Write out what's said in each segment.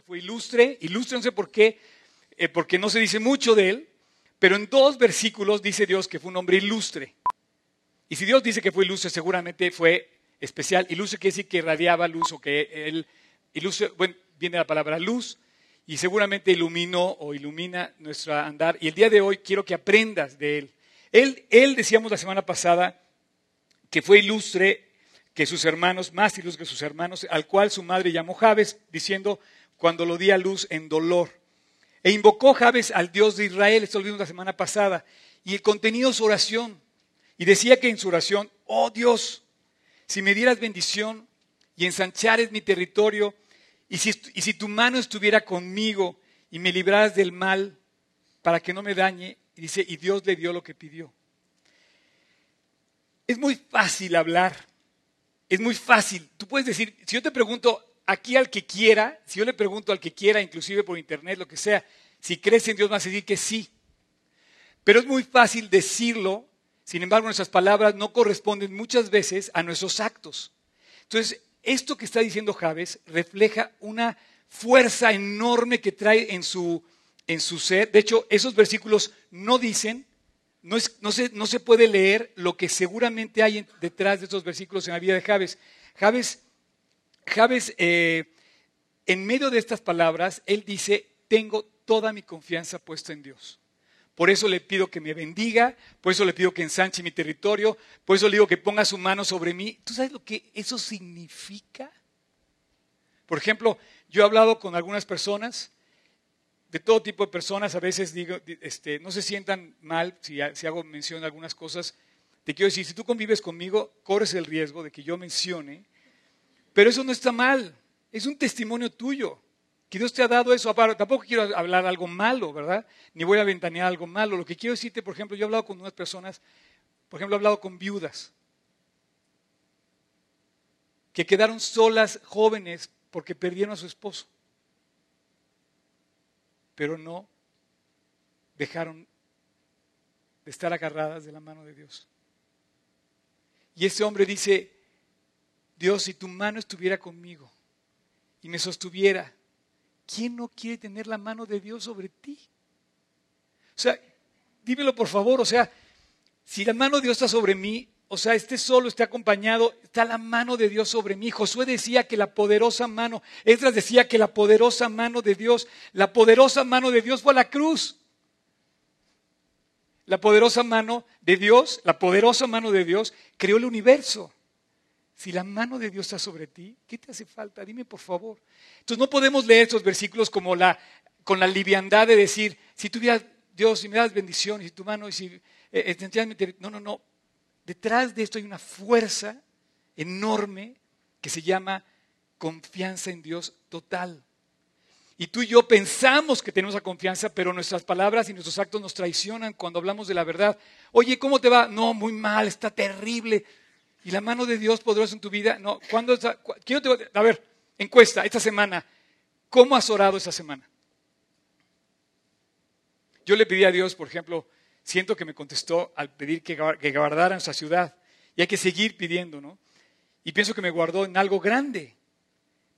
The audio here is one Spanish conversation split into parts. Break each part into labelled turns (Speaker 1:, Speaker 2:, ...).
Speaker 1: fue ilustre, sé por qué, eh, porque no se dice mucho de él, pero en dos versículos dice Dios que fue un hombre ilustre. Y si Dios dice que fue ilustre, seguramente fue especial. Ilustre quiere decir que irradiaba luz o que él, ilustre, bueno, viene la palabra luz y seguramente iluminó o ilumina nuestro andar. Y el día de hoy quiero que aprendas de él. Él, él decíamos la semana pasada, que fue ilustre que sus hermanos, más ilustre que sus hermanos, al cual su madre llamó Jabes, diciendo, cuando lo di a luz en dolor. E invocó Jabes al Dios de Israel, esto lo vimos la semana pasada, y el contenido de su oración. Y decía que en su oración, oh Dios, si me dieras bendición y ensanchares mi territorio, y si, y si tu mano estuviera conmigo y me libraras del mal para que no me dañe, y dice, y Dios le dio lo que pidió. Es muy fácil hablar, es muy fácil. Tú puedes decir, si yo te pregunto, aquí al que quiera, si yo le pregunto al que quiera, inclusive por internet, lo que sea, si crees en Dios, vas a decir que sí. Pero es muy fácil decirlo, sin embargo nuestras palabras no corresponden muchas veces a nuestros actos. Entonces, esto que está diciendo Javes refleja una fuerza enorme que trae en su, en su ser. De hecho, esos versículos no dicen, no, se, no se, puede leer lo que seguramente hay detrás de estos versículos en la vida de Javes. Javes Javes, eh, en medio de estas palabras, él dice, tengo toda mi confianza puesta en Dios. Por eso le pido que me bendiga, por eso le pido que ensanche mi territorio, por eso le digo que ponga su mano sobre mí. ¿Tú sabes lo que eso significa? Por ejemplo, yo he hablado con algunas personas, de todo tipo de personas, a veces digo, este, no se sientan mal si, si hago mención de algunas cosas. Te quiero decir, si tú convives conmigo, corres el riesgo de que yo mencione pero eso no está mal, es un testimonio tuyo. Que Dios te ha dado eso. Tampoco quiero hablar algo malo, ¿verdad? Ni voy a ventanear algo malo. Lo que quiero decirte, por ejemplo, yo he hablado con unas personas, por ejemplo, he hablado con viudas, que quedaron solas jóvenes porque perdieron a su esposo, pero no dejaron de estar agarradas de la mano de Dios. Y ese hombre dice, Dios, si tu mano estuviera conmigo y me sostuviera, ¿quién no quiere tener la mano de Dios sobre ti? O sea, dímelo por favor, o sea, si la mano de Dios está sobre mí, o sea, esté solo, esté acompañado, está la mano de Dios sobre mí. Josué decía que la poderosa mano, Esdras decía que la poderosa mano de Dios, la poderosa mano de Dios fue a la cruz. La poderosa mano de Dios, la poderosa mano de Dios creó el universo. Si la mano de Dios está sobre ti, ¿qué te hace falta? Dime por favor. Entonces no podemos leer estos versículos como la, con la liviandad de decir, si tuvieras Dios, si me das bendición, y tu mano, y si eh no, no, no. Detrás de esto hay una fuerza enorme que se llama confianza en Dios total. Y tú y yo pensamos que tenemos la confianza, pero nuestras palabras y nuestros actos nos traicionan cuando hablamos de la verdad. Oye, ¿cómo te va? No, muy mal, está terrible. ¿Y la mano de Dios poderosa en tu vida? No, ¿cuándo está? Quiero a ver, encuesta, esta semana, ¿cómo has orado esta semana? Yo le pedí a Dios, por ejemplo, siento que me contestó al pedir que, guardara nuestra ciudad. Y hay que seguir pidiendo, ¿no? Y pienso que me guardó en algo grande.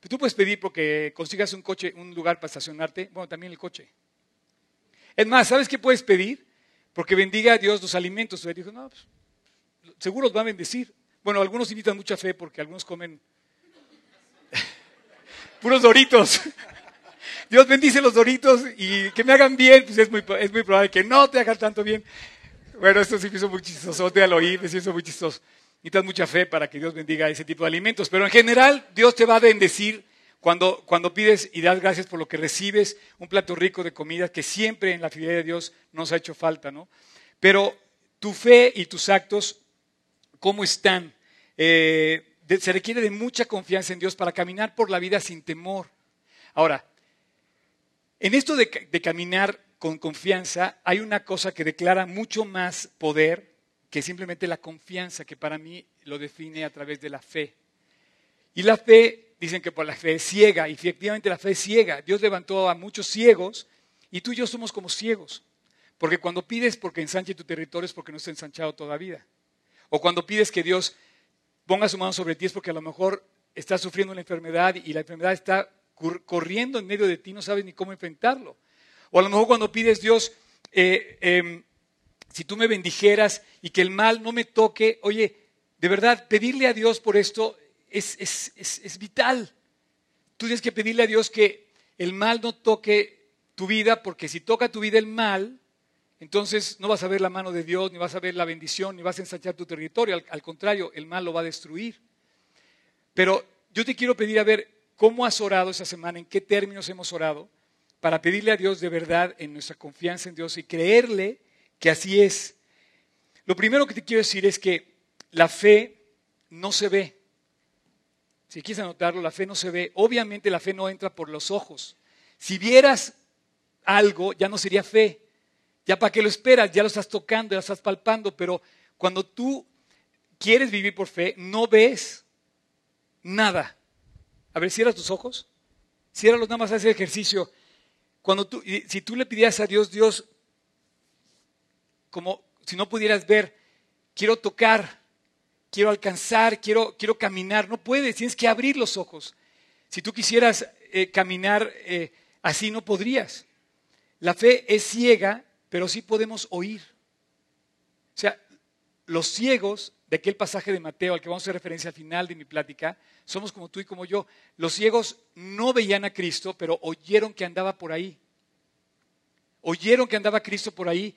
Speaker 1: Pero tú puedes pedir porque consigas un coche, un lugar para estacionarte. Bueno, también el coche. Es más, ¿sabes qué puedes pedir? Porque bendiga a Dios los alimentos. Dijo, no, pues, seguro los va a bendecir. Bueno, algunos invitan mucha fe porque algunos comen puros doritos. Dios bendice los doritos y que me hagan bien, pues es muy, probable que no te hagan tanto bien. Bueno, esto sí me hizo muy chistoso, te lo oí, me hizo muy chistoso. Necesitas mucha fe para que Dios bendiga ese tipo de alimentos, pero en general Dios te va a bendecir cuando, cuando pides y das gracias por lo que recibes, un plato rico de comida que siempre en la fidelidad de Dios nos ha hecho falta, ¿no? Pero tu fe y tus actos cómo están. Eh, se requiere de mucha confianza en Dios para caminar por la vida sin temor. Ahora, en esto de, caminar con confianza hay una cosa que declara mucho más poder que simplemente la confianza, que para mí lo define a través de la fe. Y la fe, dicen que por la fe es ciega, y efectivamente la fe es ciega. Dios levantó a muchos ciegos y tú y yo somos como ciegos. Porque cuando pides porque ensanche tu territorio es porque no está ensanchado todavía. O cuando pides que Dios ponga su mano sobre ti es porque a lo mejor estás sufriendo una enfermedad y la enfermedad está corriendo en medio de ti, no sabes ni cómo enfrentarlo. O a lo mejor cuando pides Dios, eh, em, si tú me bendijeras y que el mal no me toque, oye, de verdad, pedirle a Dios por esto es, es vital. Tú tienes que pedirle a Dios que el mal no toque tu vida, porque si toca tu vida el mal, entonces no vas a ver la mano de Dios, ni vas a ver la bendición, ni vas a ensanchar tu territorio. Al, contrario, el mal lo va a destruir. Pero yo te quiero pedir a ver cómo has orado esa semana, en qué términos hemos orado, para pedirle a Dios de verdad en nuestra confianza en Dios y creerle que así es. Lo primero que te quiero decir es que la fe no se ve. Si quieres anotarlo, la fe no se ve. Obviamente la fe no entra por los ojos. Si vieras algo, ya no sería fe. Ya para qué lo esperas, ya lo estás tocando, ya lo estás palpando, pero cuando tú quieres vivir por fe, no ves nada. A ver, cierra tus ojos. Ciérralos nada más ese ejercicio. Cuando tú, si tú le pidieras a Dios, Dios, como si no pudieras ver, quiero tocar, quiero alcanzar, quiero, quiero caminar, no puedes, tienes que abrir los ojos. Si tú quisieras eh, caminar eh, así, no podrías. La fe es ciega, pero sí podemos oír. O sea, los ciegos de aquel pasaje de Mateo al que vamos a hacer referencia al final de mi plática, somos como tú y como yo. Los ciegos no veían a Cristo, pero oyeron que andaba por ahí. Oyeron que andaba Cristo por ahí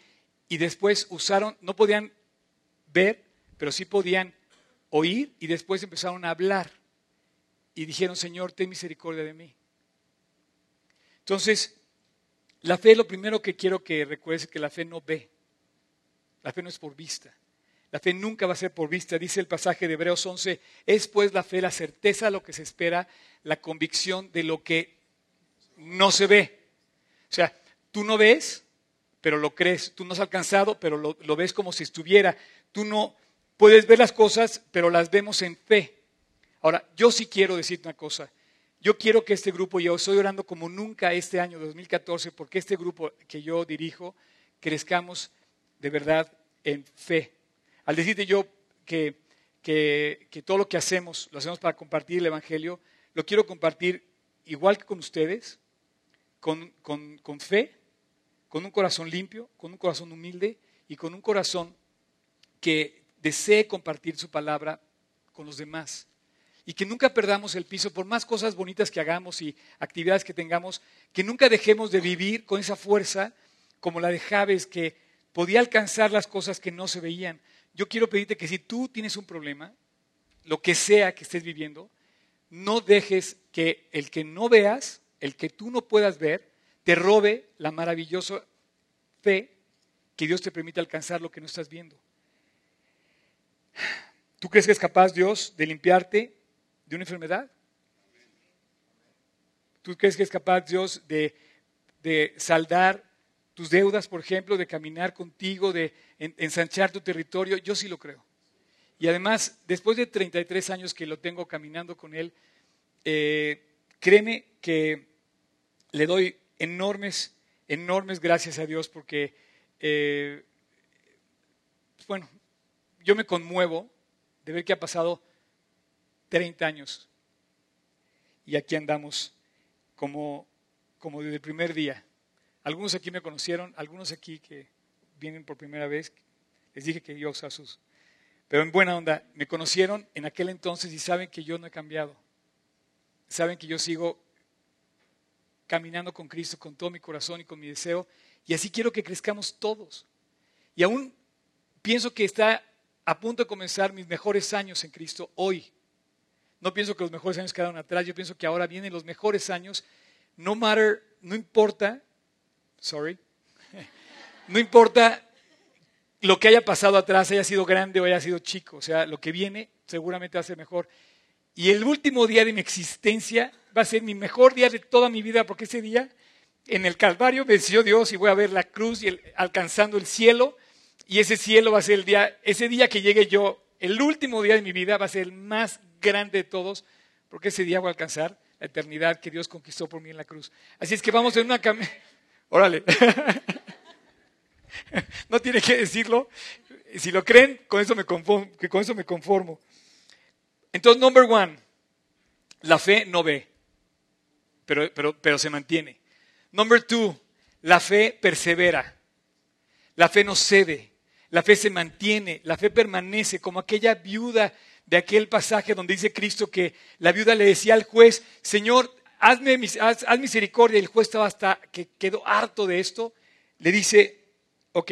Speaker 1: y después usaron, no podían ver, pero sí podían oír y después empezaron a hablar y dijeron, Señor, ten misericordia de mí. Entonces, la fe, lo primero que quiero que recuerdes es que la fe no ve. La fe no es por vista. La fe nunca va a ser por vista. Dice el pasaje de Hebreos 11, es pues la fe la certeza de lo que se espera, la convicción de lo que no se ve. O sea, tú no ves, pero lo crees. Tú no has alcanzado, pero lo, ves como si estuviera. Tú no puedes ver las cosas, pero las vemos en fe. Ahora, yo sí quiero decirte una cosa. Yo quiero que este grupo, yo estoy orando como nunca este año 2014, porque este grupo que yo dirijo, crezcamos de verdad en fe. Al decirte yo que, que, todo lo que hacemos, lo hacemos para compartir el Evangelio, lo quiero compartir igual que con ustedes, con, con, con fe, con un corazón limpio, con un corazón humilde y con un corazón que desee compartir su palabra con los demás y que nunca perdamos el piso por más cosas bonitas que hagamos y actividades que tengamos, que nunca dejemos de vivir con esa fuerza como la de Javes que podía alcanzar las cosas que no se veían. Yo quiero pedirte que si tú tienes un problema, lo que sea que estés viviendo, no dejes que el que no veas, el que tú no puedas ver, te robe la maravillosa fe que Dios te permite alcanzar lo que no estás viendo. ¿Tú crees que es capaz Dios de limpiarte de una enfermedad? ¿Tú crees que es capaz Dios de, saldar tus deudas, por ejemplo, de caminar contigo, de ensanchar tu territorio? Yo sí lo creo. Y además, después de 33 años que lo tengo caminando con Él, eh, créeme que le doy enormes, enormes gracias a Dios porque, eh, bueno, yo me conmuevo de ver que ha pasado 30 años. Y aquí andamos como, como desde el primer día. Algunos aquí me conocieron, algunos aquí que vienen por primera vez, les dije que yo a sus... Pero en buena onda, me conocieron en aquel entonces y saben que yo no he cambiado. Saben que yo sigo caminando con Cristo con todo mi corazón y con mi deseo. Y así quiero que crezcamos todos. Y aún pienso que está a punto de comenzar mis mejores años en Cristo hoy. No pienso que los mejores años quedaron atrás, yo pienso que ahora vienen los mejores años. No matter, no importa, sorry, no importa lo que haya pasado atrás, haya sido grande o haya sido chico, o sea, lo que viene seguramente va a ser mejor. Y el último día de mi existencia va a ser mi mejor día de toda mi vida, porque ese día en el Calvario venció Dios y voy a ver la cruz y alcanzando el cielo. Y ese cielo va a ser el día, ese día que llegue yo, el último día de mi vida va a ser el más grande de todos, porque ese día voy a alcanzar la eternidad que Dios conquistó por mí en la cruz. Así es que vamos en una cam... Órale. no tiene que decirlo. Si lo creen, con eso me conformo. con eso me conformo. Entonces, number one, la fe no ve. pero, pero, pero se mantiene. Number two, la fe persevera. La fe no cede. La fe se mantiene. La fe permanece como aquella viuda de aquel pasaje donde dice Cristo que la viuda le decía al juez, Señor, hazme, haz, misericordia. Y el juez estaba hasta que quedó harto de esto. Le dice, ok,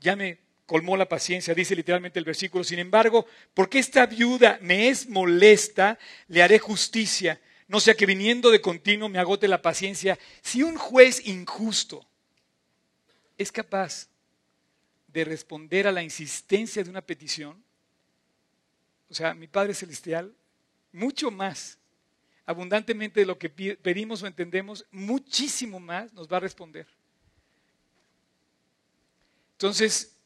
Speaker 1: ya me colmó la paciencia, dice literalmente el versículo. Sin embargo, porque esta viuda me es molesta, le haré justicia. No sea que viniendo de continuo me agote la paciencia. Si un juez injusto es capaz de responder a la insistencia de una petición, o sea, mi Padre Celestial, mucho más, abundantemente de lo que pedimos o entendemos, muchísimo más nos va a responder. Entonces,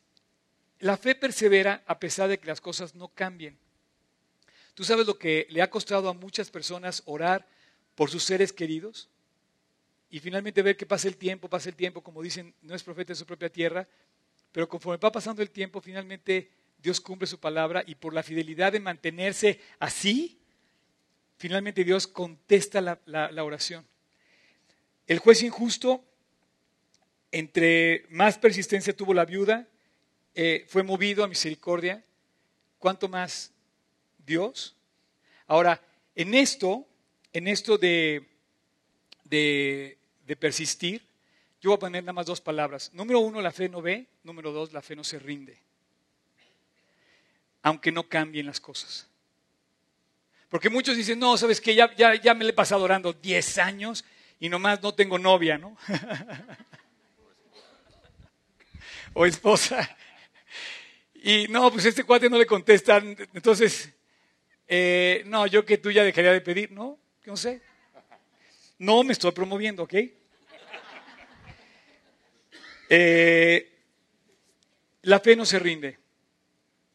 Speaker 1: la fe persevera a pesar de que las cosas no cambien. ¿Tú sabes lo que le ha costado a muchas personas orar por sus seres queridos? Y finalmente ver que pasa el tiempo, pasa el tiempo, como dicen, no es profeta de su propia tierra, pero conforme va pasando el tiempo, finalmente Dios cumple su palabra y por la fidelidad de mantenerse así, finalmente Dios contesta la, oración. El juez injusto, entre más persistencia tuvo la viuda, eh, fue movido a misericordia. ¿Cuánto más Dios? Ahora, en esto, en esto de, de, de persistir, yo voy a poner nada más dos palabras. Número uno, la fe no ve. Número dos, la fe no se rinde. Aunque no cambien las cosas. Porque muchos dicen, no, ¿sabes qué? Ya, ya, ya me le he pasado orando 10 años y nomás no tengo novia, ¿no? o esposa. Y no, pues este cuate no le contestan. Entonces, eh, no, yo que tú ya dejaría de pedir, ¿no? No sé. No me estoy promoviendo, ¿ok? Eh, la fe no se rinde.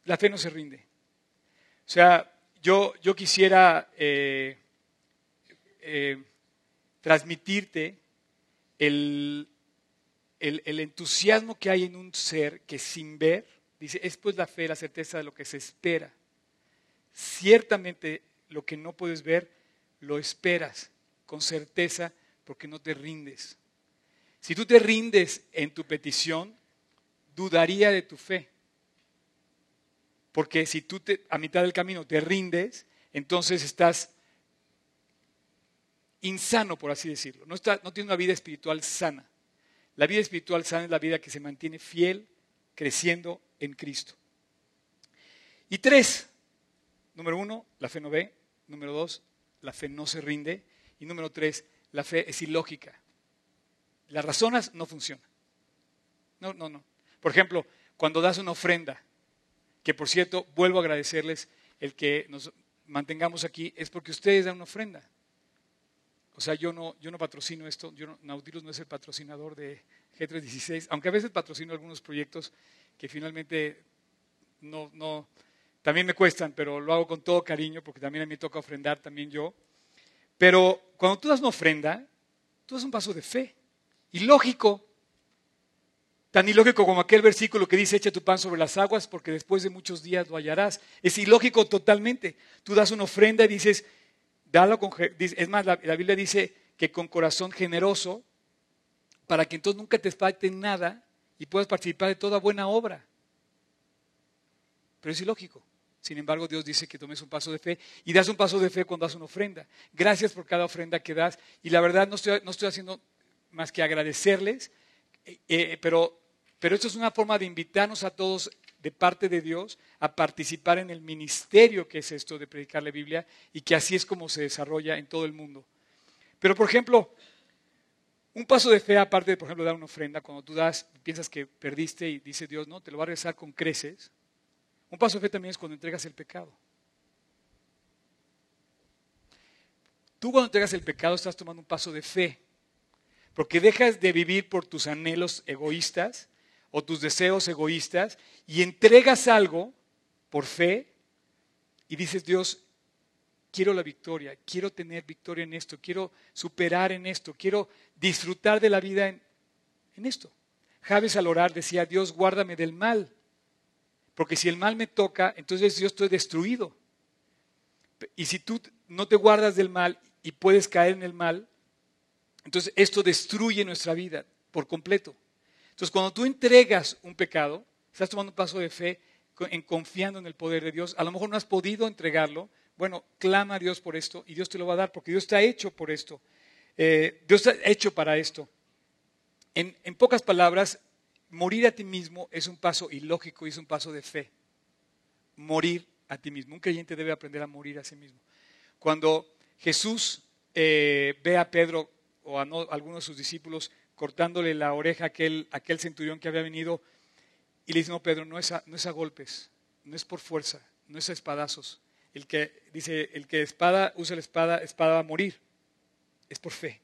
Speaker 1: La fe no se rinde. O sea, yo, yo quisiera eh, eh, transmitirte el, el, el, entusiasmo que hay en un ser que sin ver, dice, es pues la fe, la certeza de lo que se espera. Ciertamente lo que no puedes ver, lo esperas con certeza porque no te rindes. Si tú te rindes en tu petición, dudaría de tu fe. Porque si tú te, a mitad del camino te rindes, entonces estás insano, por así decirlo. No, está, no tienes una vida espiritual sana. La vida espiritual sana es la vida que se mantiene fiel, creciendo en Cristo. Y tres, número uno, la fe no ve. Número dos, la fe no se rinde. Y número tres, la fe es ilógica las razonas, no funciona. No, no, no. Por ejemplo, cuando das una ofrenda, que por cierto, vuelvo a agradecerles el que nos mantengamos aquí, es porque ustedes dan una ofrenda. O sea, yo no, patrocino esto, yo no, Nautilus no es el patrocinador de G316, aunque a veces patrocino algunos proyectos que finalmente no, no, también me cuestan, pero lo hago con todo cariño porque también a mí me toca ofrendar también yo. Pero cuando tú das una ofrenda, tú das un paso de fe. Ilógico. Tan ilógico como aquel versículo que dice, echa tu pan sobre las aguas porque después de muchos días lo hallarás. Es ilógico totalmente. Tú das una ofrenda y dices, dalo con... Es más, la, Biblia dice que con corazón generoso, para que entonces nunca te falte nada y puedas participar de toda buena obra. Pero es ilógico. Sin embargo, Dios dice que tomes un paso de fe y das un paso de fe cuando das una ofrenda. Gracias por cada ofrenda que das. Y la verdad no estoy, no estoy haciendo más que agradecerles, eh, eh, pero, pero esto es una forma de invitarnos a todos de parte de Dios a participar en el ministerio que es esto de predicar la Biblia y que así es como se desarrolla en todo el mundo. Pero, por ejemplo, un paso de fe, aparte de, por ejemplo, dar una ofrenda, cuando tú das, piensas que perdiste y dice Dios, no, te lo va a regresar con creces. Un paso de fe también es cuando entregas el pecado. Tú cuando entregas el pecado estás tomando un paso de fe porque dejas de vivir por tus anhelos egoístas o tus deseos egoístas y entregas algo por fe y dices, Dios, quiero la victoria, quiero tener victoria en esto, quiero superar en esto, quiero disfrutar de la vida en, esto. Javes al orar decía, Dios, guárdame del mal, porque si el mal me toca, entonces yo estoy destruido. Y si tú no te guardas del mal y puedes caer en el mal, entonces esto destruye nuestra vida por completo. Entonces cuando tú entregas un pecado, estás tomando un paso de fe en confiando en el poder de Dios. A lo mejor no has podido entregarlo. Bueno, clama a Dios por esto y Dios te lo va a dar porque Dios está hecho por esto. Eh, Dios está hecho para esto. En, pocas palabras, morir a ti mismo es un paso ilógico y es un paso de fe. Morir a ti mismo. Un creyente debe aprender a morir a sí mismo. Cuando Jesús eh, ve a Pedro o a, algunos de sus discípulos cortándole la oreja a aquel, centurión que había venido y le dice, no, Pedro, no es, a, no es a golpes, no es por fuerza, no es a espadazos. El que dice, el que espada usa la espada, espada va a morir. Es por fe.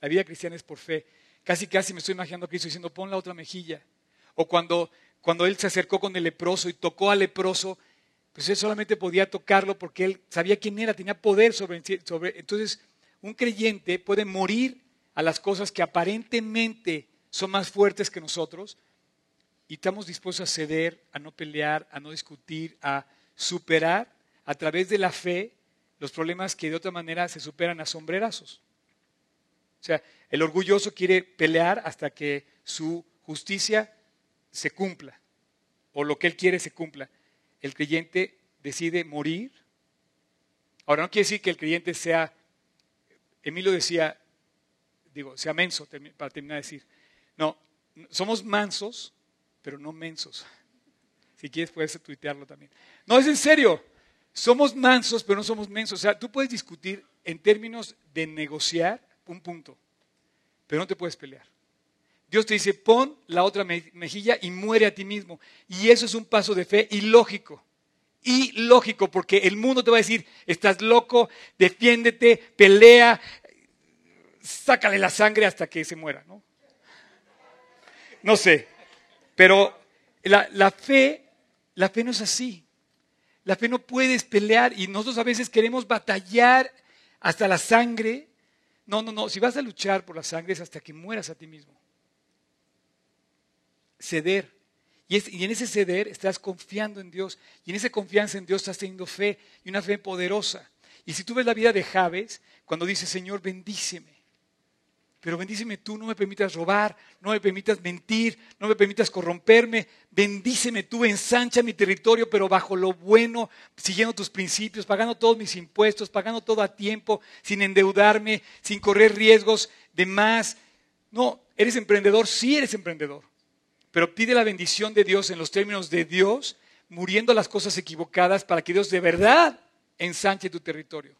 Speaker 1: La vida cristiana es por fe. Casi, casi me estoy imaginando a Cristo diciendo, pon la otra mejilla. O cuando, cuando él se acercó con el leproso y tocó al leproso, pues él solamente podía tocarlo porque él sabía quién era, tenía poder sobre, sobre... Entonces, un creyente puede morir a las cosas que aparentemente son más fuertes que nosotros y estamos dispuestos a ceder, a no pelear, a no discutir, a superar a través de la fe los problemas que de otra manera se superan a sombrerazos. O sea, el orgulloso quiere pelear hasta que su justicia se cumpla o lo que él quiere se cumpla el creyente decide morir. Ahora, no quiere decir que el creyente sea, Emilio decía, digo, sea menso, para terminar de decir. No, somos mansos, pero no mensos. Si quieres, puedes tuitearlo también. No, es en serio. Somos mansos, pero no somos mensos. O sea, tú puedes discutir en términos de negociar un punto, pero no te puedes pelear. Dios te dice, pon la otra mejilla y muere a ti mismo. Y eso es un paso de fe ilógico. Ilógico, porque el mundo te va a decir, estás loco, defiéndete, pelea, sácale la sangre hasta que se muera. No, no sé, pero la, la fe, la fe no es así. La fe no puedes pelear y nosotros a veces queremos batallar hasta la sangre. No, no, no, si vas a luchar por la sangre es hasta que mueras a ti mismo ceder. Y, en ese ceder estás confiando en Dios. Y en esa confianza en Dios estás teniendo fe y una fe poderosa. Y si tú ves la vida de Javes, cuando dice, Señor, bendíceme. Pero bendíceme tú, no me permitas robar, no me permitas mentir, no me permitas corromperme. Bendíceme tú, ensancha mi territorio, pero bajo lo bueno, siguiendo tus principios, pagando todos mis impuestos, pagando todo a tiempo, sin endeudarme, sin correr riesgos de más. No, eres emprendedor, sí eres emprendedor pero pide la bendición de Dios en los términos de Dios, muriendo las cosas equivocadas para que Dios de verdad ensanche tu territorio.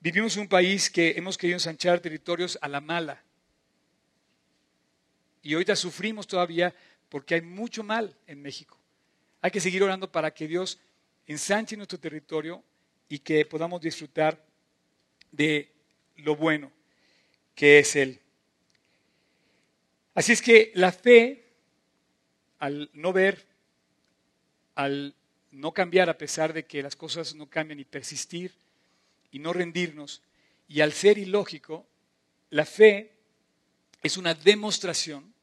Speaker 1: Vivimos en un país que hemos querido ensanchar territorios a la mala. Y ahorita sufrimos todavía porque hay mucho mal en México. Hay que seguir orando para que Dios ensanche nuestro territorio y que podamos disfrutar de lo bueno que es Él. Así es que la fe, al no ver, al no cambiar a pesar de que las cosas no cambian y persistir y no rendirnos, y al ser ilógico, la fe es una demostración,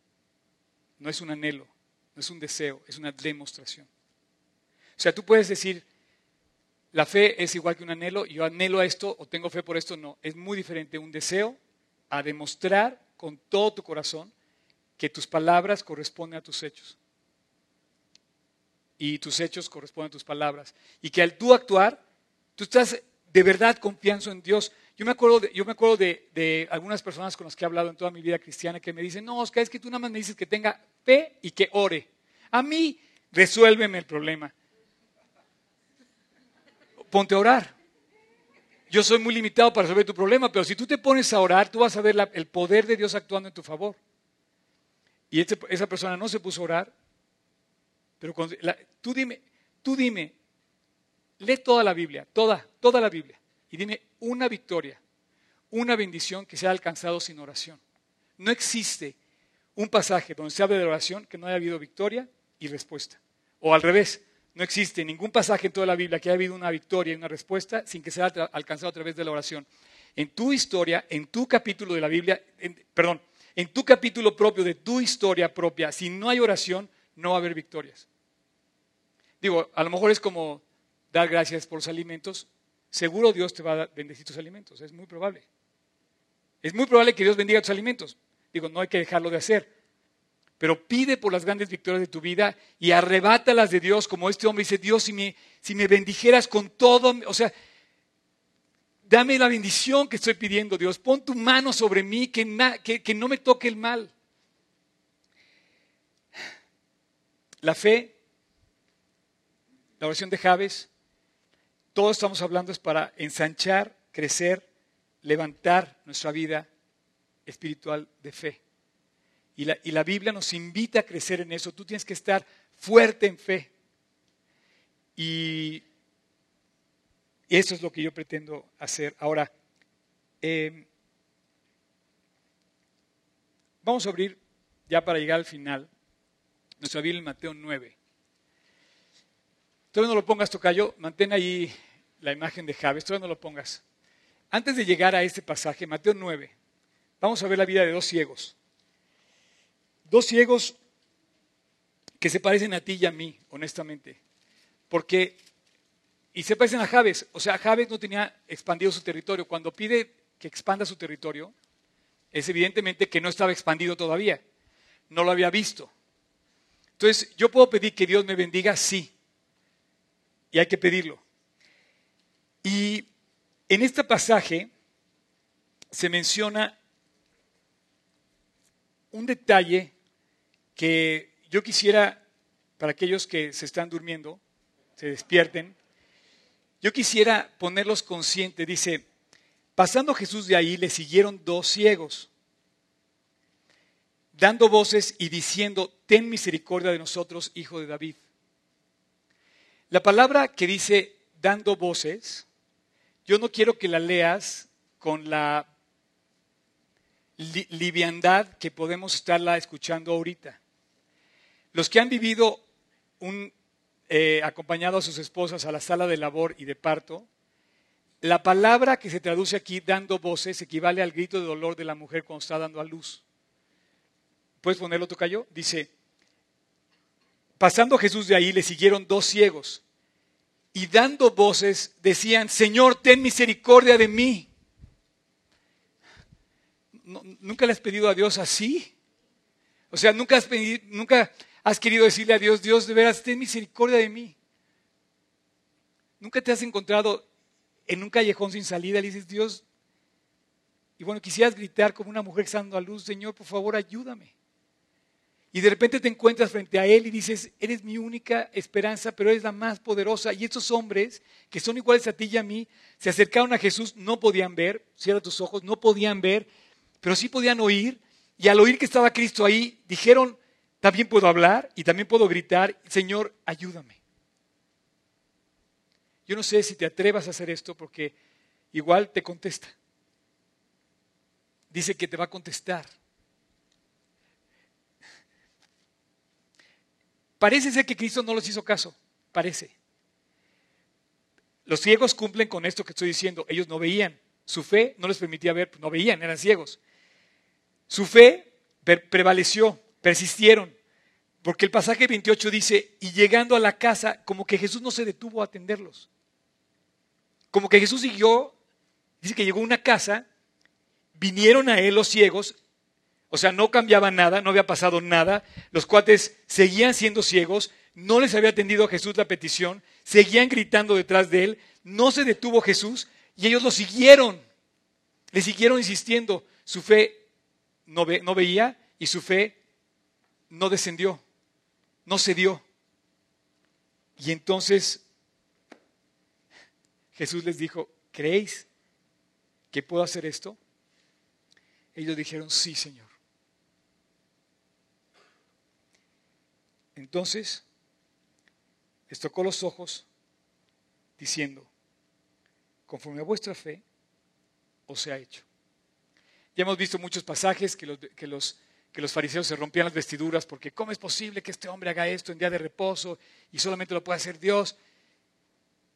Speaker 1: no es un anhelo, no es un deseo, es una demostración. O sea, tú puedes decir, la fe es igual que un anhelo, yo anhelo a esto o tengo fe por esto, no, es muy diferente un deseo a demostrar con todo tu corazón que tus palabras corresponden a tus hechos. Y tus hechos corresponden a tus palabras. Y que al tú actuar, tú estás de verdad confiando en Dios. Yo me acuerdo, de, yo me acuerdo de, algunas personas con las que he hablado en toda mi vida cristiana que me dicen, no, Oscar, es que tú nada más me dices que tenga fe y que ore. A mí, resuélveme el problema. Ponte a orar. Yo soy muy limitado para resolver tu problema, pero si tú te pones a orar, tú vas a ver el poder de Dios actuando en tu favor. Y esa persona no se puso a orar. Pero tú dime, tú dime, lee toda la Biblia, toda, toda la Biblia. Y dime una victoria, una bendición que se ha alcanzado sin oración. No existe un pasaje donde se hable de oración que no haya habido victoria y respuesta. O al revés, no existe ningún pasaje en toda la Biblia que haya habido una victoria y una respuesta sin que se haya alcanzado a través de la oración. En tu historia, en tu capítulo de la Biblia, perdón, en tu capítulo propio, de tu historia propia, si no hay oración, no va a haber victorias. Digo, a lo mejor es como dar gracias por los alimentos. seguro Dios te va a bendecir tus alimentos. Es muy probable. Es muy probable que Dios bendiga tus alimentos. Digo, no hay que dejarlo de hacer. Pero pide por las grandes victorias de tu vida y arrebátalas de Dios, como este hombre dice, Dios, si me, si me bendijeras con todo, o sea, dame la bendición que estoy pidiendo, Dios. Pon tu mano sobre mí, que, no me toque el mal. La fe, la oración de Javes, todo estamos hablando es para ensanchar, crecer, levantar nuestra vida espiritual de fe. Y la, y la, Biblia nos invita a crecer en eso. Tú tienes que estar fuerte en fe. Y eso es lo que yo pretendo hacer. Ahora, eh, vamos a abrir, ya para llegar al final, nuestra Biblia en Mateo 9. Todavía no lo pongas, Tocayo. Mantén ahí la imagen de Javes. Todavía no lo pongas. Antes de llegar a este pasaje, Mateo 9, vamos a ver la vida de dos ciegos. Dos ciegos que se parecen a ti y a mí, honestamente. Porque, y se parecen a Javes. O sea, Javes no tenía expandido su territorio. Cuando pide que expanda su territorio, es evidentemente que no estaba expandido todavía. No lo había visto. Entonces, yo puedo pedir que Dios me bendiga, sí y hay que pedirlo. Y en este pasaje se menciona un detalle que yo quisiera, para aquellos que se están durmiendo, se despierten, yo quisiera ponerlos conscientes. Dice, pasando Jesús de ahí, le siguieron dos ciegos, dando voces y diciendo, ten misericordia de nosotros, hijo de David. La palabra que dice dando voces, yo no quiero que la leas con la liviandad que podemos estarla escuchando ahorita. Los que han vivido un, eh, acompañado a sus esposas a la sala de labor y de parto, la palabra que se traduce aquí dando voces equivale al grito de dolor de la mujer cuando está dando a luz. ¿Puedes ponerlo, Tocayo? Dice, pasando Jesús de ahí le siguieron dos ciegos y dando voces decían, Señor, ten misericordia de mí. ¿Nunca le has pedido a Dios así? O sea, ¿nunca has, pedido, nunca has querido decirle a Dios, Dios, de veras, ten misericordia de mí. Nunca te has encontrado en un callejón sin salida y dices, Dios, y bueno, quisieras gritar como una mujer dando a luz, Señor, por favor, ayúdame. Y de repente te encuentras frente a Él y dices, eres mi única esperanza, pero eres la más poderosa. Y estos hombres, que son iguales a ti y a mí, se acercaron a Jesús, no podían ver, cierra tus ojos, no podían ver, pero sí podían oír. Y al oír que estaba Cristo ahí, dijeron, también puedo hablar y también puedo gritar, Señor, ayúdame. Yo no sé si te atrevas a hacer esto porque igual te contesta. Dice que te va a contestar. Parece ser que Cristo no les hizo caso, parece. Los ciegos cumplen con esto que estoy diciendo. Ellos no veían. Su fe no les permitía ver, no veían, eran ciegos. Su fe prevaleció, persistieron. Porque el pasaje 28 dice, y llegando a la casa, como que Jesús no se detuvo a atenderlos. Como que Jesús siguió, dice que llegó a una casa, vinieron a él los ciegos, o sea, no cambiaba nada, no había pasado nada. Los cuates seguían siendo ciegos, no les había atendido a Jesús la petición, seguían gritando detrás de él, no se detuvo Jesús y ellos lo siguieron. Le siguieron insistiendo. Su fe no, no veía y su fe no descendió, no cedió. Y entonces Jesús les dijo, ¿creéis que puedo hacer esto? Ellos dijeron, sí, Señor. Entonces les tocó los ojos diciendo, conforme a vuestra fe, os ha hecho. Ya hemos visto muchos pasajes que los, que los, que los fariseos se rompían las vestiduras porque ¿cómo es posible que este hombre haga esto en día de reposo y solamente lo puede hacer Dios?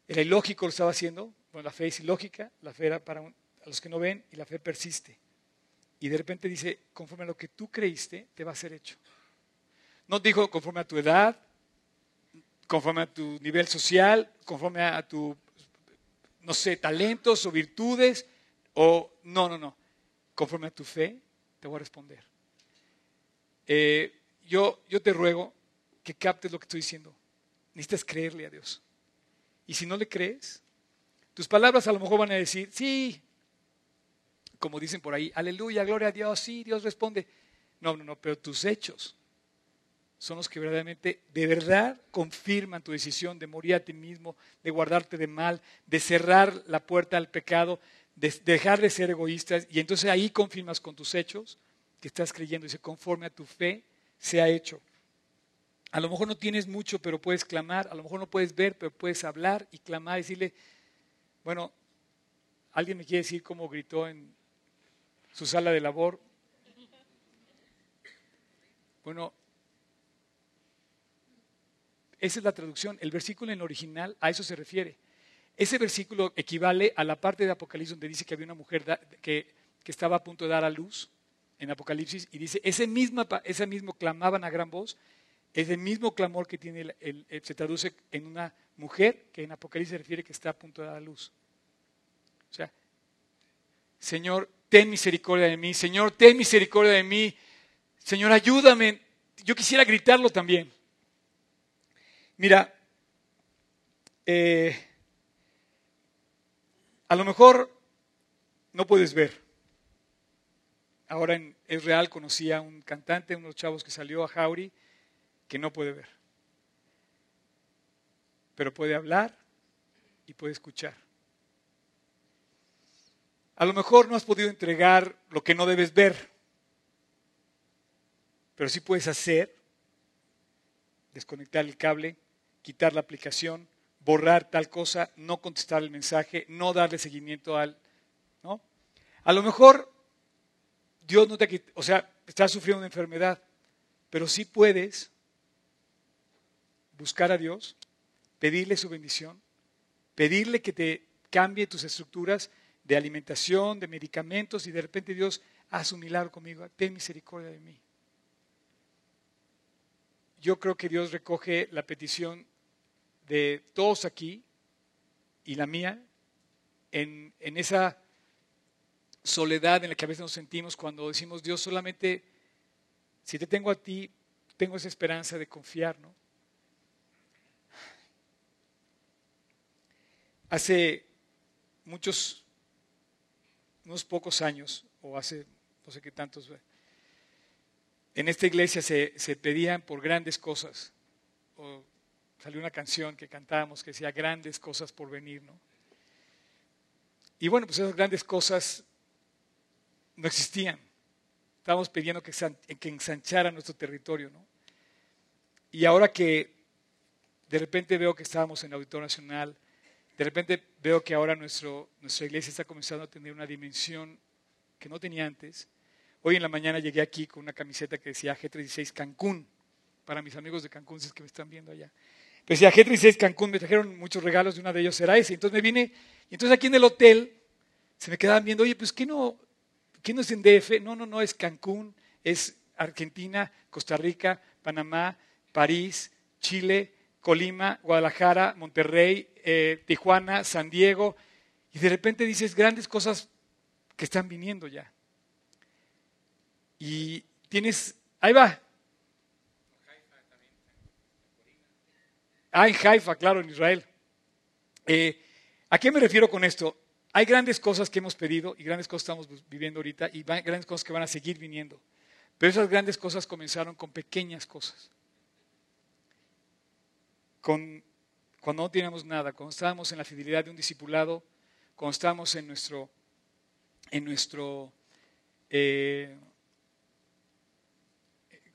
Speaker 1: Era ilógico lo estaba haciendo. Bueno, la fe es ilógica, la fe era para los que no ven y la fe persiste. Y de repente dice, conforme a lo que tú creíste, te va a ser hecho. No dijo conforme a tu edad, conforme a tu nivel social, conforme a tu... no sé, talentos o virtudes, o no, no, no. Conforme a tu fe, te voy a responder. Eh, yo, yo te ruego que captes lo que estoy diciendo. Necesitas creerle a Dios. Y si no le crees, tus palabras a lo mejor van a decir, sí, como dicen por ahí, aleluya, gloria a Dios, sí, Dios responde. No, no, no, pero tus hechos son los que verdaderamente, de verdad, confirman tu decisión de morir a ti mismo, de guardarte de mal, de cerrar la puerta al pecado, de dejar de ser egoístas. Y entonces ahí confirmas con tus hechos que estás creyendo. Dice, conforme a tu fe, se ha hecho. A lo mejor no tienes mucho, pero puedes clamar. A lo mejor no puedes ver, pero puedes hablar y clamar decirle, bueno, alguien me quiere decir cómo gritó en su sala de labor. Bueno, esa es la traducción. El versículo en el original a eso se refiere. Ese versículo equivale a la parte de Apocalipsis donde dice que había una mujer que, estaba a punto de dar a luz en Apocalipsis y dice, ese mismo, ese mismo clamaban a gran voz, es el mismo clamor que tiene el, se traduce en una mujer que en Apocalipsis se refiere que está a punto de dar a luz. O sea, Señor, ten misericordia de mí, Señor, ten misericordia de mí, Señor, ayúdame. Yo quisiera gritarlo también. Mira, eh, a lo mejor no puedes ver. Ahora en Es Real conocí a un cantante, unos chavos que salió a Jauri, que no puede ver. Pero puede hablar y puede escuchar. A lo mejor no has podido entregar lo que no debes ver, pero sí puedes hacer, desconectar el cable, quitar la aplicación, borrar tal cosa, no contestar el mensaje, no darle seguimiento al, ¿no? A lo mejor Dios no te, o sea, estás sufriendo una enfermedad, pero sí puedes buscar a Dios, pedirle su bendición, pedirle que te cambie tus estructuras de alimentación, de medicamentos y de repente Dios haz un milagro conmigo, ten misericordia de mí. Yo creo que Dios recoge la petición de todos aquí y la mía en, esa soledad en la que a veces nos sentimos cuando decimos, Dios, solamente si te tengo a ti, tengo esa esperanza de confiar, ¿no? Hace muchos, unos pocos años, o hace no sé qué tantos, en esta iglesia se, se pedían por grandes cosas, o salió una canción que cantábamos que decía grandes cosas por venir, ¿no? Y bueno, pues esas grandes cosas no existían. Estábamos pidiendo que, ensanchara nuestro territorio, ¿no? Y ahora que de repente veo que estábamos en el Auditorio Nacional, de repente veo que ahora nuestro, nuestra iglesia está comenzando a tener una dimensión que no tenía antes. Hoy en la mañana llegué aquí con una camiseta que decía G36 Cancún, para mis amigos de Cancún, si es que me están viendo allá. Pues decía G36 Cancún, me trajeron muchos regalos y uno de ellos era ese. Entonces me vine, y entonces aquí en el hotel se me quedaban viendo, oye, pues ¿qué no, qué no es en DF? No, no, no, es Cancún, es Argentina, Costa Rica, Panamá, París, Chile, Colima, Guadalajara, Monterrey, eh, Tijuana, San Diego. Y de repente dices grandes cosas que están viniendo ya. Y tienes, ahí va, Ah, en Haifa, claro, en Israel. Eh, ¿A qué me refiero con esto? Hay grandes cosas que hemos pedido y grandes cosas estamos viviendo ahorita y grandes cosas que van a seguir viniendo. Pero esas grandes cosas comenzaron con pequeñas cosas. Con, cuando no teníamos nada, cuando estábamos en la fidelidad de un discipulado, cuando estábamos en nuestro, en nuestro eh,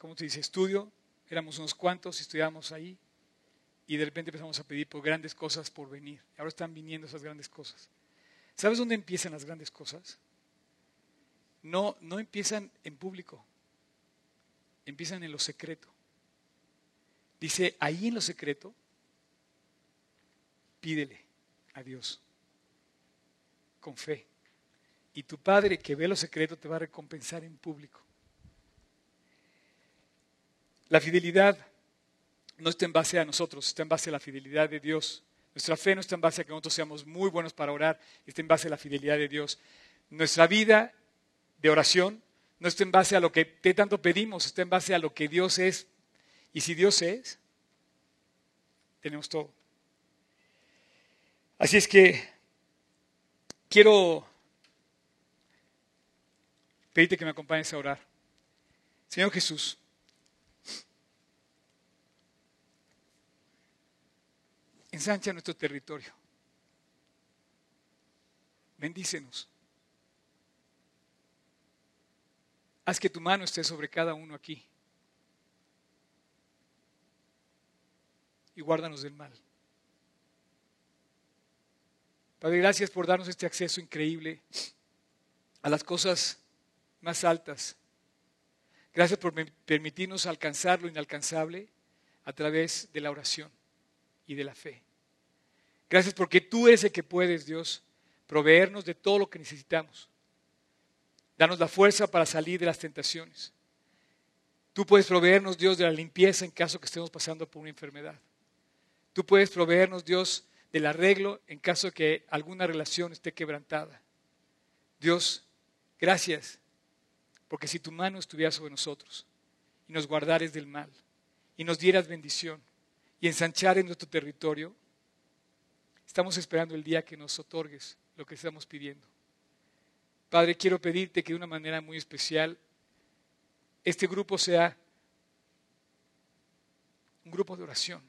Speaker 1: ¿cómo se dice? Estudio, éramos unos cuantos, estudiábamos ahí, y de repente empezamos a pedir por grandes cosas por venir. Ahora están viniendo esas grandes cosas. ¿Sabes dónde empiezan las grandes cosas? No, no empiezan en público, empiezan en lo secreto. Dice, ahí en lo secreto, pídele a Dios con fe. Y tu Padre que ve lo secreto te va a recompensar en público. La fidelidad no está en base a nosotros, está en base a la fidelidad de Dios. Nuestra fe no está en base a que nosotros seamos muy buenos para orar, está en base a la fidelidad de Dios. Nuestra vida de oración no está en base a lo que tanto pedimos, está en base a lo que Dios es. Y si Dios es, tenemos todo. Así es que quiero pedirte que me acompañes a orar. Señor Jesús, ensancha nuestro territorio. Bendícenos. Haz que tu mano esté sobre cada uno aquí. Y guárdanos del mal. Padre, gracias por darnos este acceso increíble a las cosas más altas. Gracias por permitirnos alcanzar lo inalcanzable a través de la oración y de la fe. Gracias porque tú eres el que puedes, Dios, proveernos de todo lo que necesitamos. Danos la fuerza para salir de las tentaciones. Tú puedes proveernos, Dios, de la limpieza en caso que estemos pasando por una enfermedad. Tú puedes proveernos, Dios, del arreglo en caso de que alguna relación esté quebrantada. Dios, gracias, porque si tu mano estuviera sobre nosotros y nos guardares del mal y nos dieras bendición y ensanchar en nuestro territorio, estamos esperando el día que nos otorgues lo que estamos pidiendo. Padre, quiero pedirte que de una manera muy especial este grupo sea un grupo de oración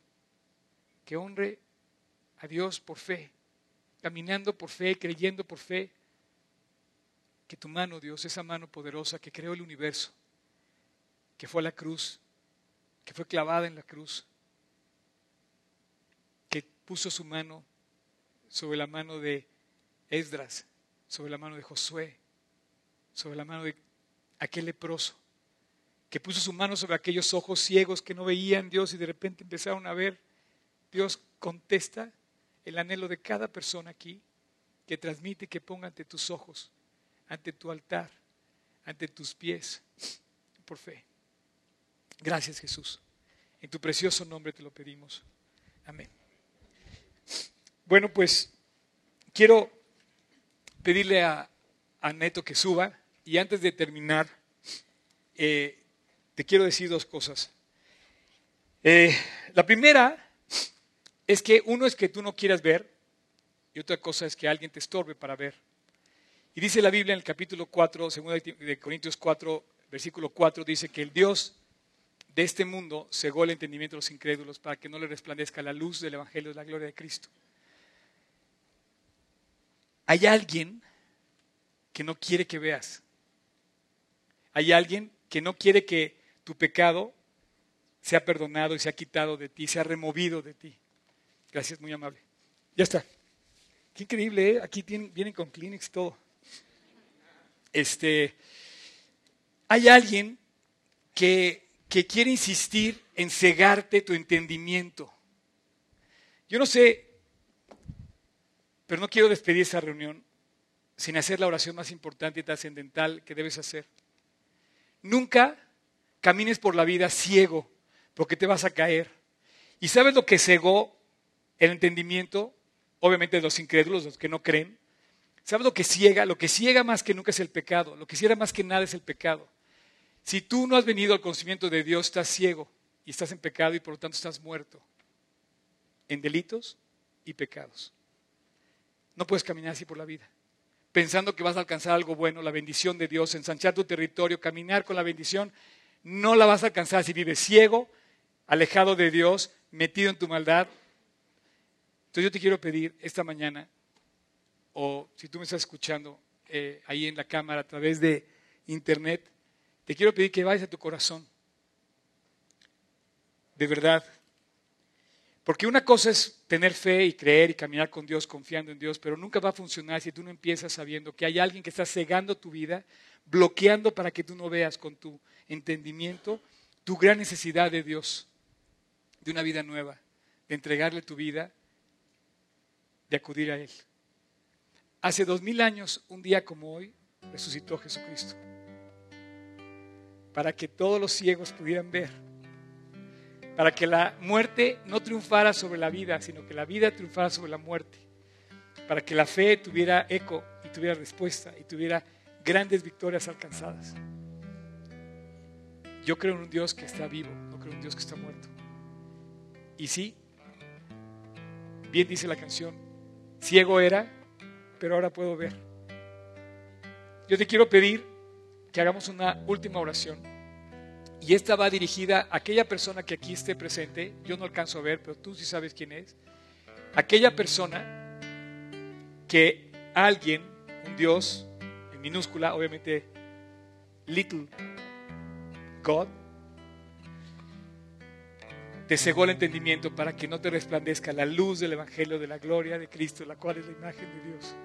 Speaker 1: que honre a Dios por fe, caminando por fe, creyendo por fe, que tu mano, Dios, esa mano poderosa que creó el universo, que fue a la cruz, que fue clavada en la cruz, puso su mano sobre la mano de Esdras, sobre la mano de Josué, sobre la mano de aquel leproso, que puso su mano sobre aquellos ojos ciegos que no veían Dios y de repente empezaron a ver. Dios contesta el anhelo de cada persona aquí que transmite que ponga ante tus ojos, ante tu altar, ante tus pies, por fe. Gracias Jesús. En tu precioso nombre te lo pedimos. Amén. Bueno, pues quiero pedirle a, a Neto que suba y antes de terminar, eh, te quiero decir dos cosas. Eh, la primera es que uno es que tú no quieras ver y otra cosa es que alguien te estorbe para ver. Y dice la Biblia en el capítulo 4, 2 de Corintios 4, versículo 4, dice que el Dios de este mundo cegó el entendimiento de los incrédulos para que no le resplandezca la luz del Evangelio de la gloria de Cristo. Hay alguien que no quiere que veas. Hay alguien que no quiere que tu pecado sea perdonado y sea quitado de ti, sea removido de ti. Gracias, muy amable. Ya está. Qué increíble, ¿eh? Aquí vienen con Kleenex todo. Este, hay alguien que, que quiere insistir en cegarte tu entendimiento. Yo no sé, pero no quiero despedir esa reunión sin hacer la oración más importante y trascendental que debes hacer. Nunca camines por la vida ciego, porque te vas a caer. ¿Y sabes lo que cegó el entendimiento? Obviamente los incrédulos, los que no creen. ¿Sabes lo que ciega? Lo que ciega más que nunca es el pecado. Lo que ciega más que nada es el pecado. Si tú no has venido al conocimiento de Dios, estás ciego y estás en pecado y por lo tanto estás muerto en delitos y pecados. No puedes caminar así por la vida pensando que vas a alcanzar algo bueno, la bendición de Dios, ensanchar tu territorio, caminar con la bendición, no la vas a alcanzar si vives ciego, alejado de Dios, metido en tu maldad. Entonces yo te quiero pedir esta mañana, o si tú me estás escuchando eh, ahí en la cámara a través de internet, te quiero pedir que vayas a tu corazón. De verdad, porque una cosa es tener fe y creer y caminar con Dios confiando en Dios, pero nunca va a funcionar si tú no empiezas sabiendo que hay alguien que está cegando tu vida, bloqueando para que tú no veas con tu entendimiento tu gran necesidad de Dios, de una vida nueva, de entregarle tu vida, de acudir a Él. Hace dos mil años, un día como hoy, resucitó Jesucristo, para que todos los ciegos pudieran ver para que la muerte no triunfara sobre la vida, sino que la vida triunfara sobre la muerte, para que la fe tuviera eco y tuviera respuesta y tuviera grandes victorias alcanzadas. Yo creo en un Dios que está vivo, no creo en un Dios que está muerto. Y sí, bien dice la canción, ciego era, pero ahora puedo ver. Yo te quiero pedir que hagamos una última oración. Y esta va dirigida a aquella persona que aquí esté presente. Yo no alcanzo a ver, pero tú sí sabes quién es. Aquella persona que alguien, un Dios, en minúscula, obviamente, little God, te cegó el entendimiento para que no te resplandezca la luz del Evangelio de la gloria de Cristo, la cual es la imagen de Dios.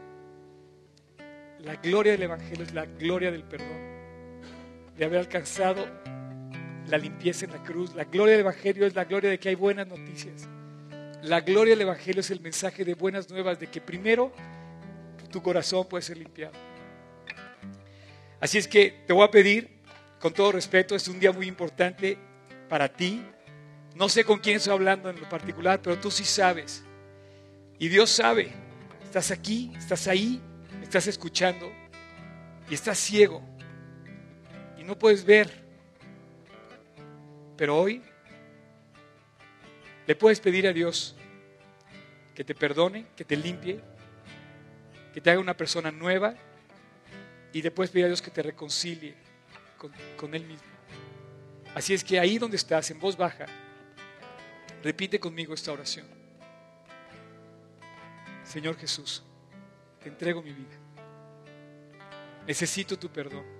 Speaker 1: La gloria del Evangelio es la gloria del perdón, de haber alcanzado la limpieza en la cruz. La gloria del Evangelio es la gloria de que hay buenas noticias. La gloria del Evangelio es el mensaje de buenas nuevas, de que primero tu corazón puede ser limpiado. Así es que te voy a pedir, con todo respeto, es un día muy importante para ti. No sé con quién estoy hablando en lo particular, pero tú sí sabes. Y Dios sabe. Estás aquí, estás ahí, estás escuchando y estás ciego no puedes ver. Pero hoy le puedes pedir a Dios que te perdone, que te limpie, que te haga una persona nueva y le puedes pedir a Dios que te reconcilie con, con Él mismo. Así es que ahí donde estás, en voz baja, repite conmigo esta oración. Señor Jesús, te entrego mi vida. Necesito tu perdón.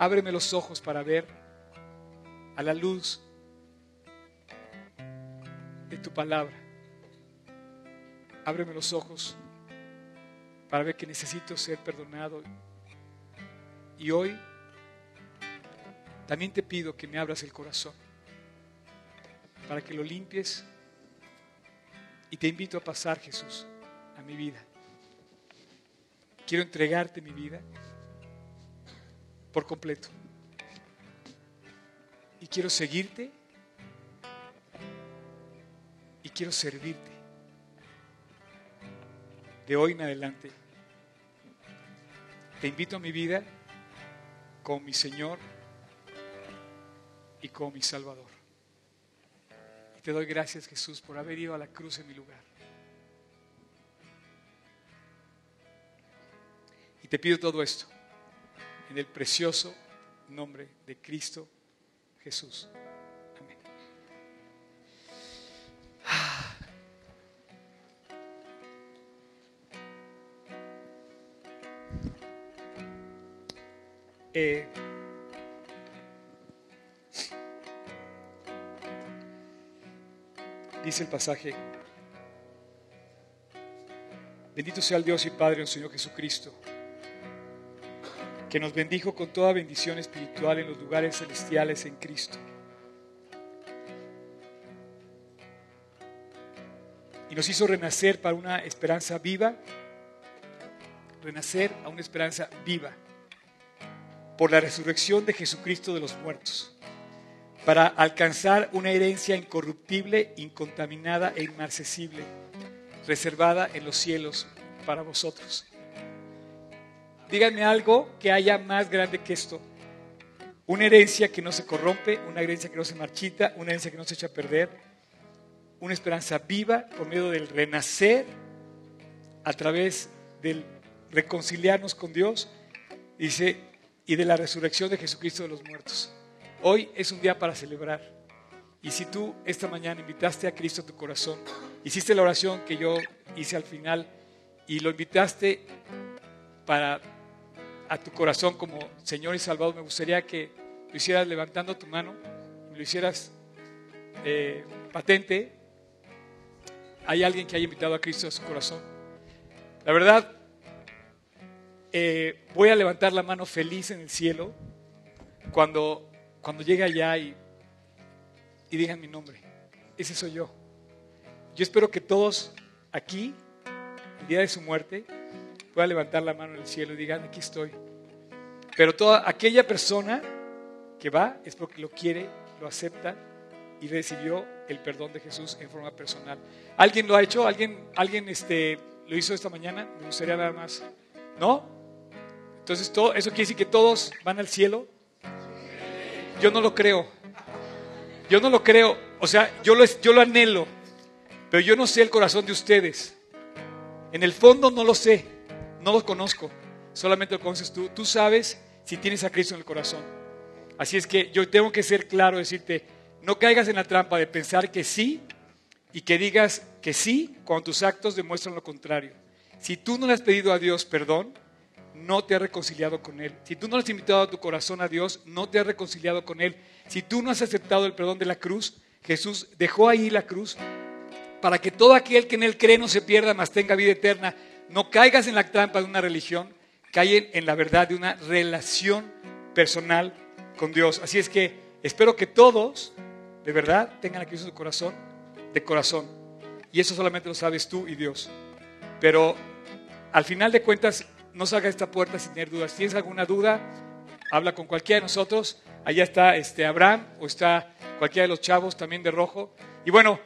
Speaker 1: Ábreme los ojos para ver a la luz de tu palabra. Ábreme los ojos para ver que necesito ser perdonado. Y hoy también te pido que me abras el corazón para que lo limpies. Y te invito a pasar, Jesús, a mi vida. Quiero entregarte mi vida por completo. Y quiero seguirte y quiero servirte. De hoy en adelante, te invito a mi vida como mi Señor y como mi Salvador. Y te doy gracias, Jesús, por haber ido a la cruz en mi lugar. te pido todo esto en el precioso nombre de Cristo Jesús. Amén. Eh, dice el pasaje, bendito sea el Dios y Padre, el Señor Jesucristo que nos bendijo con toda bendición espiritual en los lugares celestiales en Cristo. Y nos hizo renacer para una esperanza viva, renacer a una esperanza viva, por la resurrección de Jesucristo de los muertos, para alcanzar una herencia incorruptible, incontaminada e inmarcesible, reservada en los cielos para vosotros díganme algo que haya más grande que esto. Una herencia que no se corrompe, una herencia que no se marchita, una herencia que no se echa a perder, una esperanza viva por medio del renacer a través del reconciliarnos con Dios, dice, y de la resurrección de Jesucristo de los muertos. Hoy es un día para celebrar. Y si tú esta mañana invitaste a Cristo a tu corazón, hiciste la oración que yo hice al final y lo invitaste para a tu corazón como Señor y Salvador, me gustaría que lo hicieras levantando tu mano, lo hicieras eh, patente. Hay alguien que haya invitado a Cristo a su corazón. La verdad, eh, voy a levantar la mano feliz en el cielo cuando, cuando llegue allá y, y digan mi nombre. Ese soy yo. Yo espero que todos aquí, el día de su muerte, pueda levantar la mano en el cielo y digan, aquí estoy. Pero toda aquella persona que va es porque lo quiere, lo acepta y recibió el perdón de Jesús en forma personal. ¿Alguien lo ha hecho? ¿Alguien, alguien este, lo hizo esta mañana? Me gustaría nada más. ¿No? Entonces, todo, ¿eso quiere decir que todos van al cielo? Yo no lo creo. Yo no lo creo. O sea, yo lo, yo lo anhelo. Pero yo no sé el corazón de ustedes. En el fondo no lo sé. No lo conozco. Solamente lo conoces tú. Tú sabes si tienes a Cristo en el corazón. Así es que yo tengo que ser claro, decirte, no caigas en la trampa de pensar que sí y que digas que sí cuando tus actos demuestran lo contrario. Si tú no le has pedido a Dios perdón, no te has reconciliado con Él. Si tú no le has invitado a tu corazón a Dios, no te has reconciliado con Él. Si tú no has aceptado el perdón de la cruz, Jesús dejó ahí la cruz para que todo aquel que en Él cree no se pierda, mas tenga vida eterna. No caigas en la trampa de una religión, caen en la verdad de una relación personal con Dios. Así es que espero que todos de verdad tengan a Cristo en su corazón, de corazón. Y eso solamente lo sabes tú y Dios. Pero al final de cuentas, no salga esta puerta sin tener dudas. Si tienes alguna duda, habla con cualquiera de nosotros. Allá está este Abraham o está cualquiera de los chavos también de rojo. Y bueno,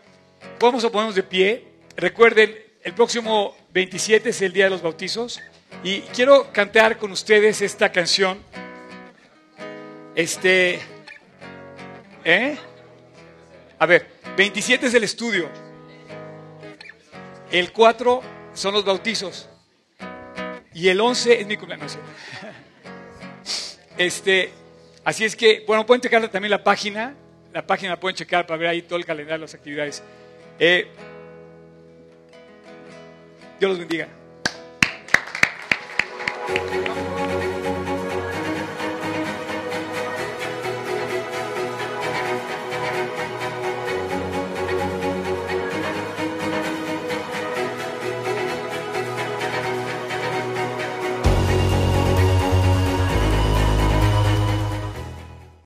Speaker 1: vamos a ponernos de pie. Recuerden, el próximo 27 es el día de los bautizos. Y quiero cantar con ustedes esta canción. Este. ¿Eh? A ver, 27 es el estudio. El 4 son los bautizos. Y el 11 es mi cumpleaños. Este, así es que, bueno, pueden checar también la página. La página la pueden checar para ver ahí todo el calendario de las actividades. Eh, Dios los bendiga.